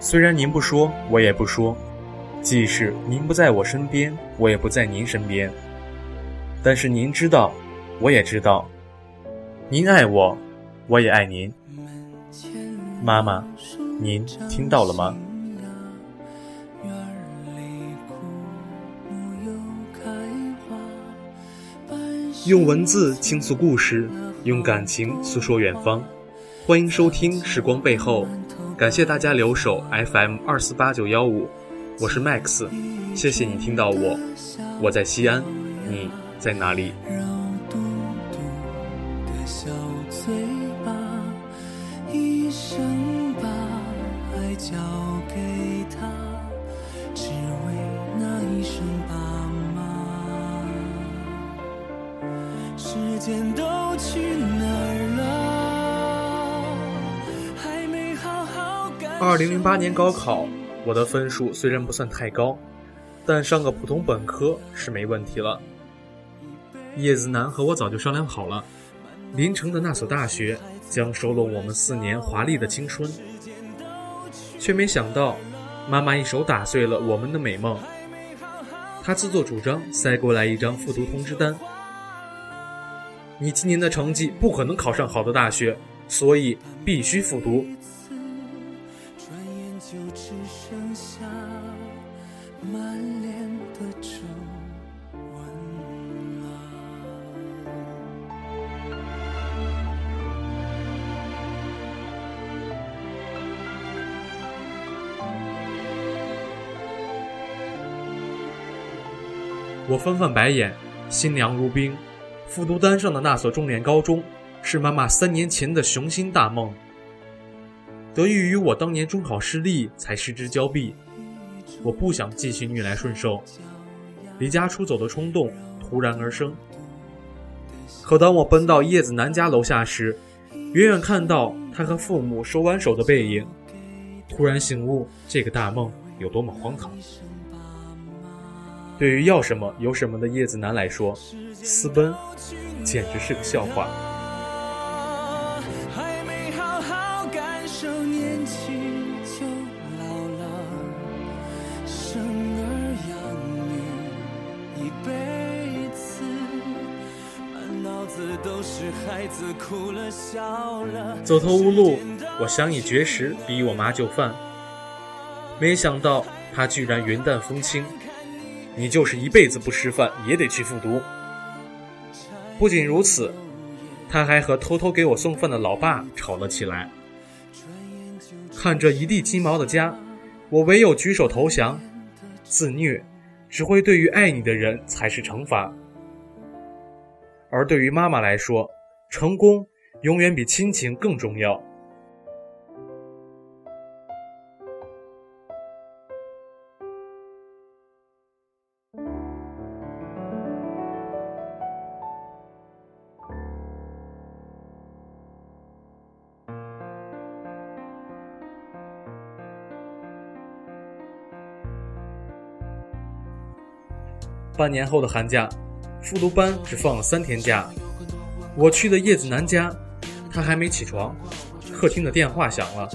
虽然您不说，我也不说；即使您不在我身边，我也不在您身边。但是您知道，我也知道，您爱我，我也爱您。妈妈，您听到了吗？用文字倾诉故事，用感情诉说远方。欢迎收听《时光背后》。感谢大家留守 FM 二四八九幺五，我是 Max，谢谢你听到我，我在西安，你在哪里？二零零八年高考，我的分数虽然不算太高，但上个普通本科是没问题了。叶子楠和我早就商量好了，临城的那所大学将收拢我们四年华丽的青春。却没想到，妈妈一手打碎了我们的美梦。她自作主张塞过来一张复读通知单：“你今年的成绩不可能考上好的大学，所以必须复读。”我翻翻白眼，心凉如冰。复读单上的那所重点高中，是妈妈三年前的雄心大梦。得益于我当年中考失利，才失之交臂。我不想继续逆来顺受，离家出走的冲动突然而生。可当我奔到叶子楠家楼下时，远远看到他和父母手挽手的背影，突然醒悟这个大梦有多么荒唐。对于要什么有什么的叶子楠来说，私奔简直是个笑话。走投无路，我想以绝食逼我妈就范，没想到她居然云淡风轻。你就是一辈子不吃饭也得去复读。不仅如此，他还和偷偷给我送饭的老爸吵了起来。看着一地鸡毛的家，我唯有举手投降。自虐，只会对于爱你的人才是惩罚。而对于妈妈来说，成功永远比亲情更重要。半年后的寒假，复读班只放了三天假。我去的叶子楠家，他还没起床。客厅的电话响了，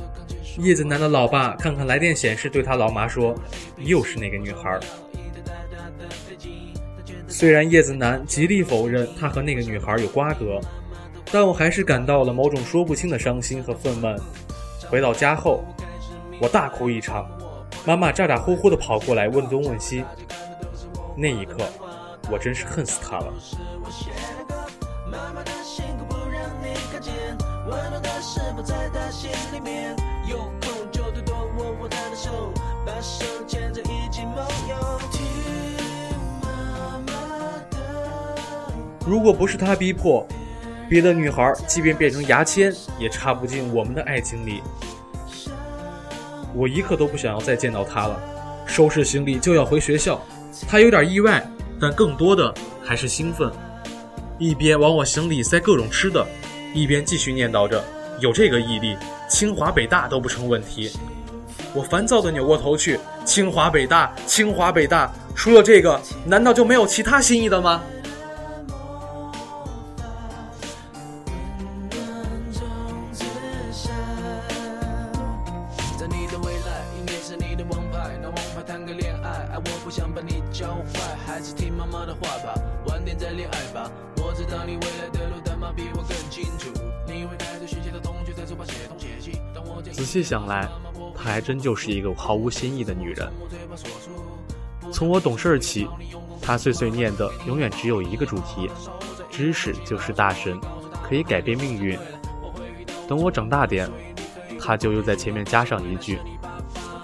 叶子楠的老爸看看来电显示，对他老妈说：“又是那个女孩。”虽然叶子楠极力否认他和那个女孩有瓜葛，但我还是感到了某种说不清的伤心和愤懑。回到家后，我大哭一场，妈妈咋咋呼呼地跑过来问东问西。那一刻，我真是恨死他了。如果不是他逼迫，别的女孩即便变成牙签，也插不进我们的爱情里。我一刻都不想要再见到他了。收拾行李就要回学校，他有点意外，但更多的还是兴奋。一边往我行李塞各种吃的，一边继续念叨着：“有这个毅力，清华北大都不成问题。”我烦躁的扭过头去，清华北大，清华北大，除了这个，难道就没有其他心意的吗？不想把你教坏，还是听妈妈的话吧，晚点再恋爱吧。我知道你未来的路，但妈比我更清楚。你会带着学习的同学在书包写东写西。当我仔细想来，她还真就是一个毫无新意的女人。从我懂事起，她碎碎念的永远只有一个主题：知识就是大神，可以改变命运。等我长大点，她就又在前面加上一句：“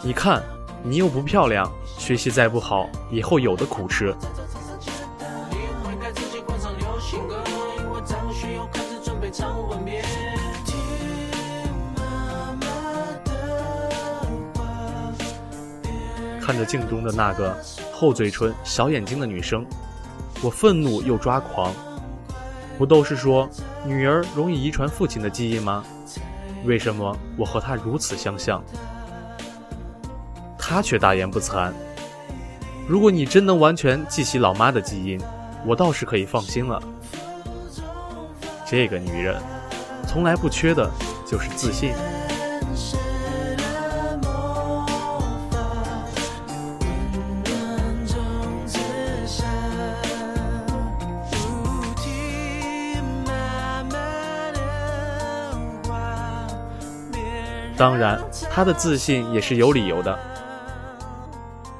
你看，你又不漂亮，学习再不好，以后有的苦吃。”，看着镜中的那个厚嘴唇、小眼睛的女生，我愤怒又抓狂。不都是说女儿容易遗传父亲的基因吗？为什么我和她如此相像？她却大言不惭。如果你真能完全继袭老妈的基因，我倒是可以放心了。这个女人，从来不缺的就是自信。当然，她的自信也是有理由的。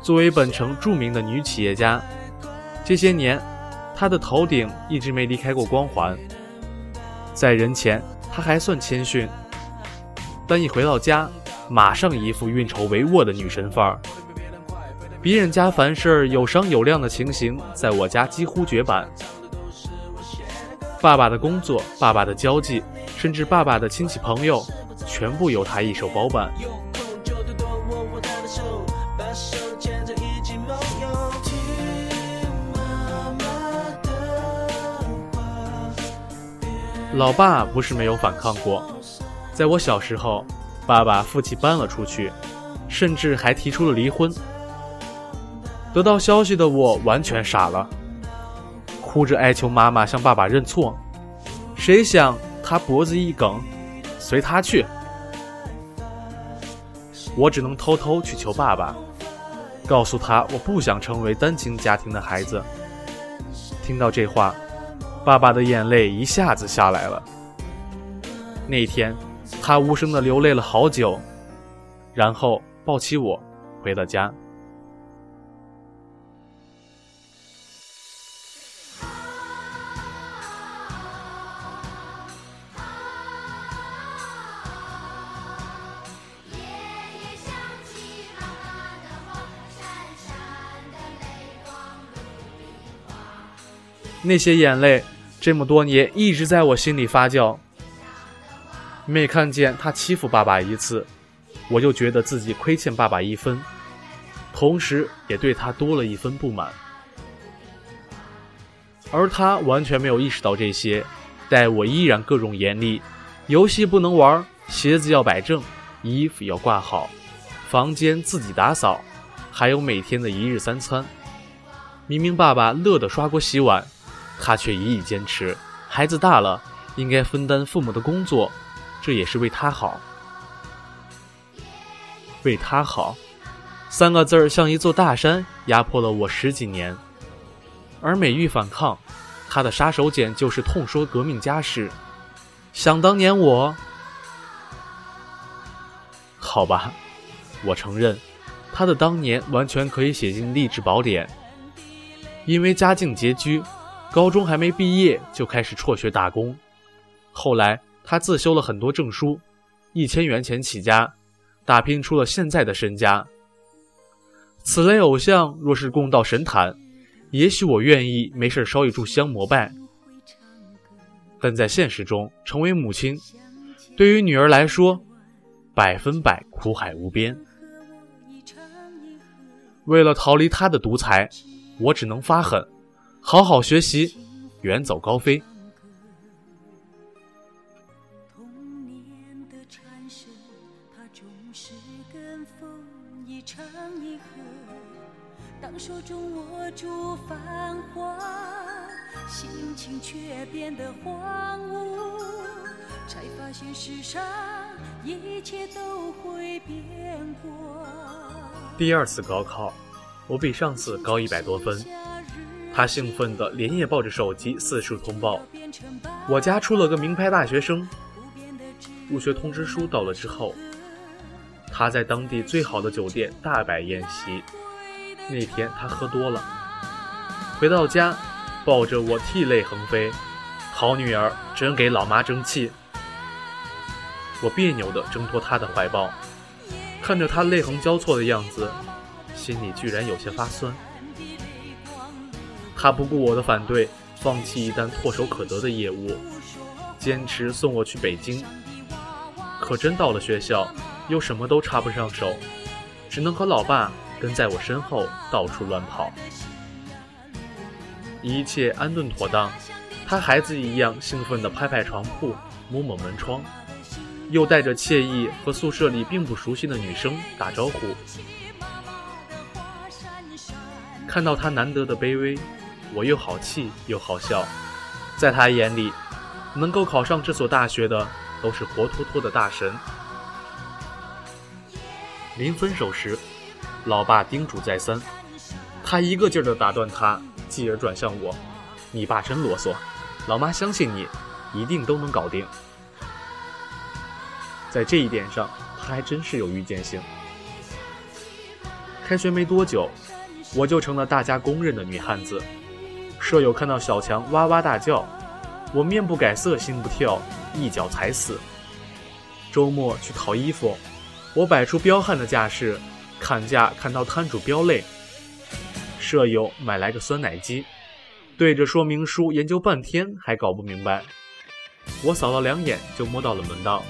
作为本城著名的女企业家，这些年，她的头顶一直没离开过光环。在人前，她还算谦逊，但一回到家，马上一副运筹帷幄的女神范儿。别人家凡事有商有量的情形，在我家几乎绝版。爸爸的工作、爸爸的交际，甚至爸爸的亲戚朋友。全部由他一手包办。老爸不是没有反抗过，在我小时候，爸爸负气搬了出去，甚至还提出了离婚。得到消息的我完全傻了，哭着哀求妈妈向爸爸认错。谁想他脖子一梗，随他去。我只能偷偷去求爸爸，告诉他我不想成为单亲家庭的孩子。听到这话，爸爸的眼泪一下子下来了。那天，他无声的流泪了好久，然后抱起我，回了家。那些眼泪，这么多年一直在我心里发酵。每看见他欺负爸爸一次，我就觉得自己亏欠爸爸一分，同时也对他多了一分不满。而他完全没有意识到这些，待我依然各种严厉，游戏不能玩，鞋子要摆正，衣服要挂好，房间自己打扫，还有每天的一日三餐。明明爸爸乐得刷锅洗碗。他却一意坚持，孩子大了，应该分担父母的工作，这也是为他好。为他好，三个字儿像一座大山，压迫了我十几年。而美玉反抗，他的杀手锏就是痛说革命家事。想当年我，好吧，我承认，他的当年完全可以写进励志宝典。因为家境拮据。高中还没毕业就开始辍学打工，后来他自修了很多证书，一千元钱起家，打拼出了现在的身家。此类偶像若是供到神坛，也许我愿意没事烧一炷香膜拜。但在现实中，成为母亲，对于女儿来说，百分百苦海无边。为了逃离他的独裁，我只能发狠，好好学习，远走高飞。当手中握住繁华，心情却变得荒芜，才发现世上一切都会变过。第二次高考，我比上次高一百多分。他兴奋地连夜抱着手机四处通报：“我家出了个名牌大学生。”入学通知书到了之后，他在当地最好的酒店大摆宴席。那天他喝多了，回到家，抱着我涕泪横飞。好女儿，真给老妈争气。我别扭地挣脱他的怀抱，看着他泪横交错的样子，心里居然有些发酸。他不顾我的反对，放弃一单唾手可得的业务，坚持送我去北京。可真到了学校，又什么都插不上手，只能和老爸。跟在我身后到处乱跑，一切安顿妥当，他孩子一样兴奋地拍拍床铺，摸摸门窗，又带着惬意和宿舍里并不熟悉的女生打招呼。看到他难得的卑微，我又好气又好笑。在他眼里，能够考上这所大学的都是活脱脱的大神。临分手时。老爸叮嘱再三，他一个劲儿地打断他，继而转向我：“你爸真啰嗦，老妈相信你，一定都能搞定。”在这一点上，他还真是有预见性。开学没多久，我就成了大家公认的女汉子。舍友看到小强哇哇大叫，我面不改色心不跳，一脚踩死。周末去淘衣服，我摆出彪悍的架势。砍价砍到摊主飙泪，舍友买来个酸奶机，对着说明书研究半天还搞不明白。我扫了两眼就摸到了门道。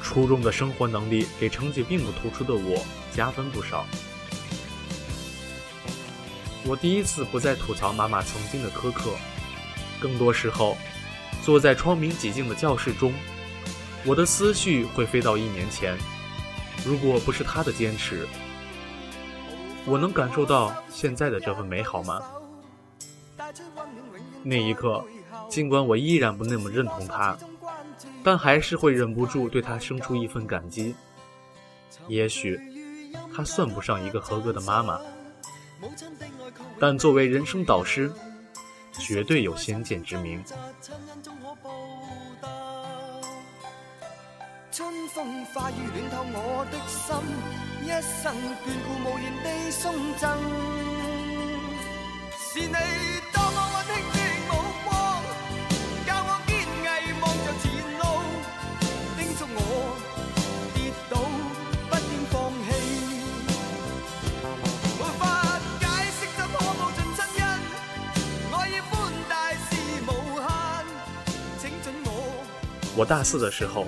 初中的生活能力给成绩并不突出的我加分不少。我第一次不再吐槽妈妈曾经的苛刻，更多时候坐在窗明几净的教室中，我的思绪会飞到一年前。如果不是她的坚持，我能感受到现在的这份美好吗？那一刻，尽管我依然不那么认同她，但还是会忍不住对她生出一份感激。也许，她算不上一个合格的妈妈，但作为人生导师，绝对有先见之明。春风化雨暖透我的心，一生眷顾无言地送赠。是你我大四的时候。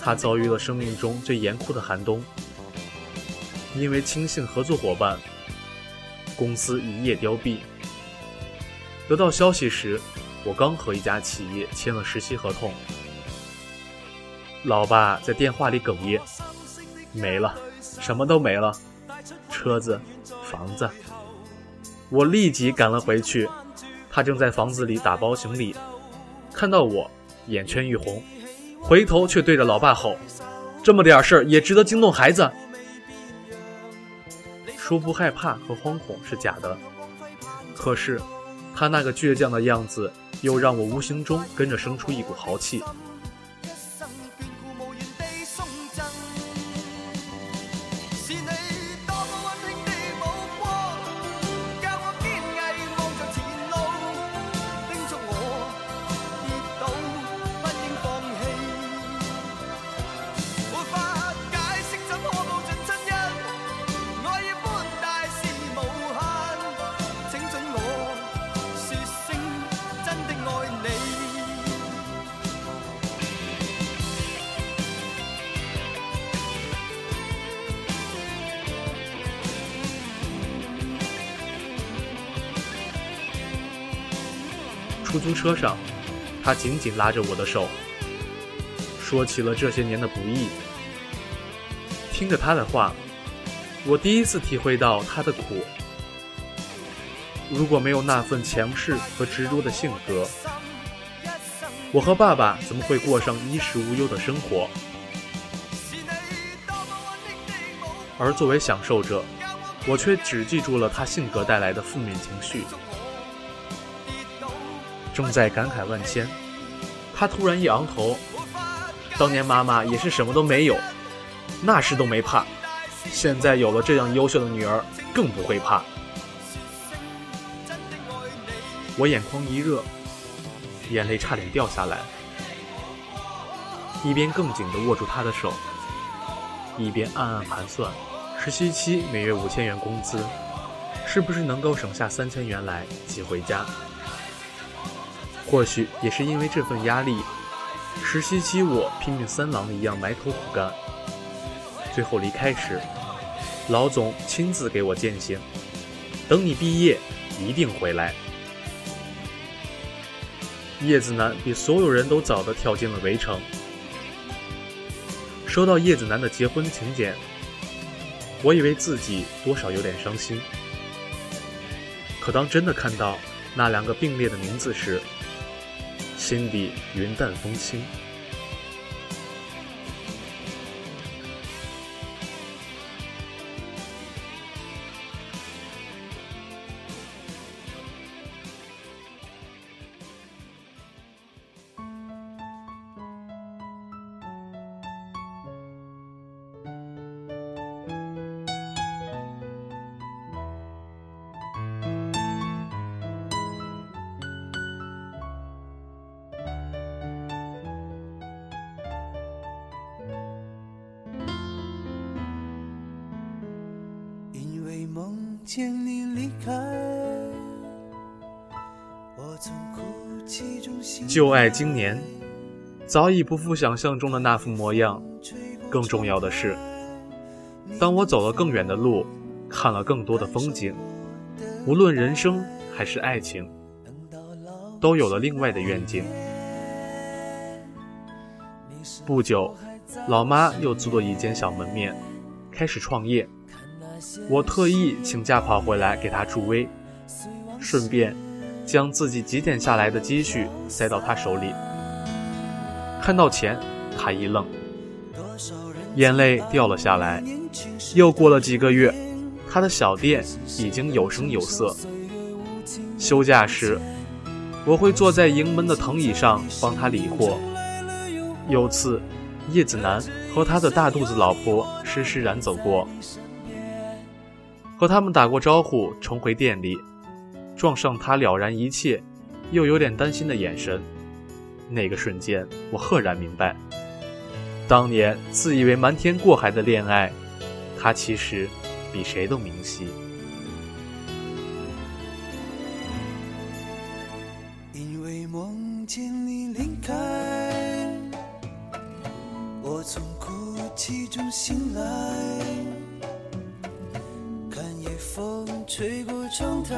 他遭遇了生命中最严酷的寒冬，因为轻信合作伙伴，公司一夜凋敝。得到消息时，我刚和一家企业签了实习合同。老爸在电话里哽咽：“没了，什么都没了，车子、房子。”我立即赶了回去，他正在房子里打包行李，看到我，眼圈一红。回头却对着老爸吼：“这么点事儿也值得惊动孩子？”说不害怕和惶恐是假的，可是他那个倔强的样子，又让我无形中跟着生出一股豪气。出租车上，他紧紧拉着我的手，说起了这些年的不易。听着他的话，我第一次体会到他的苦。如果没有那份强势和执着的性格，我和爸爸怎么会过上衣食无忧的生活？而作为享受者，我却只记住了他性格带来的负面情绪。正在感慨万千，他突然一昂头：“当年妈妈也是什么都没有，那时都没怕，现在有了这样优秀的女儿，更不会怕。”我眼眶一热。眼泪差点掉下来，一边更紧地握住他的手，一边暗暗盘算：实习期每月五千元工资，是不是能够省下三千元来寄回家？或许也是因为这份压力，实习期我拼命三郎一样埋头苦干。最后离开时，老总亲自给我践行：等你毕业，一定回来。叶子楠比所有人都早地跳进了围城。收到叶子楠的结婚请柬，我以为自己多少有点伤心。可当真的看到那两个并列的名字时，心底云淡风轻。见你离开，我从哭泣中旧爱经年，早已不复想象中的那副模样。更重要的是，当我走了更远的路，看了更多的风景，无论人生还是爱情，都有了另外的愿景。不久，老妈又租了一间小门面，开始创业。我特意请假跑回来给他助威，顺便将自己积攒下来的积蓄塞到他手里。看到钱，他一愣，眼泪掉了下来。又过了几个月，他的小店已经有声有色。休假时，我会坐在营门的藤椅上帮他理货。有次，叶子楠和他的大肚子老婆施施然走过。和他们打过招呼，重回店里，撞上他了然一切，又有点担心的眼神。那个瞬间，我赫然明白，当年自以为瞒天过海的恋爱，他其实比谁都明晰。因为梦见你离开，我从哭泣中醒来。吹过窗台，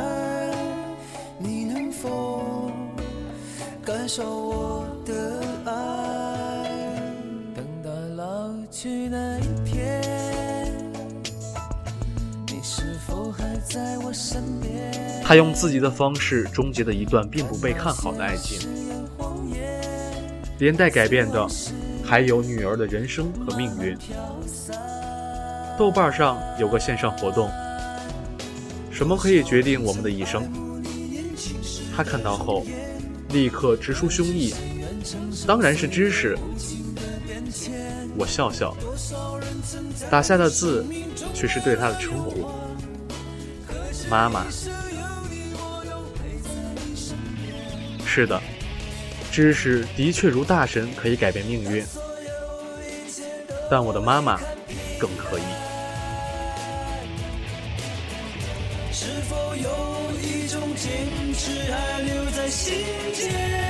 你能否感受我的爱？等到老去那一天，你是否还在我身边？他用自己的方式终结了一段并不被看好的爱情，连带改变的还有女儿的人生和命运。豆瓣上有个线上活动。什么可以决定我们的一生？他看到后，立刻直抒胸臆，当然是知识。我笑笑，打下的字却是对他的称呼：妈妈。是的，知识的确如大神可以改变命运，但我的妈妈更可以。心间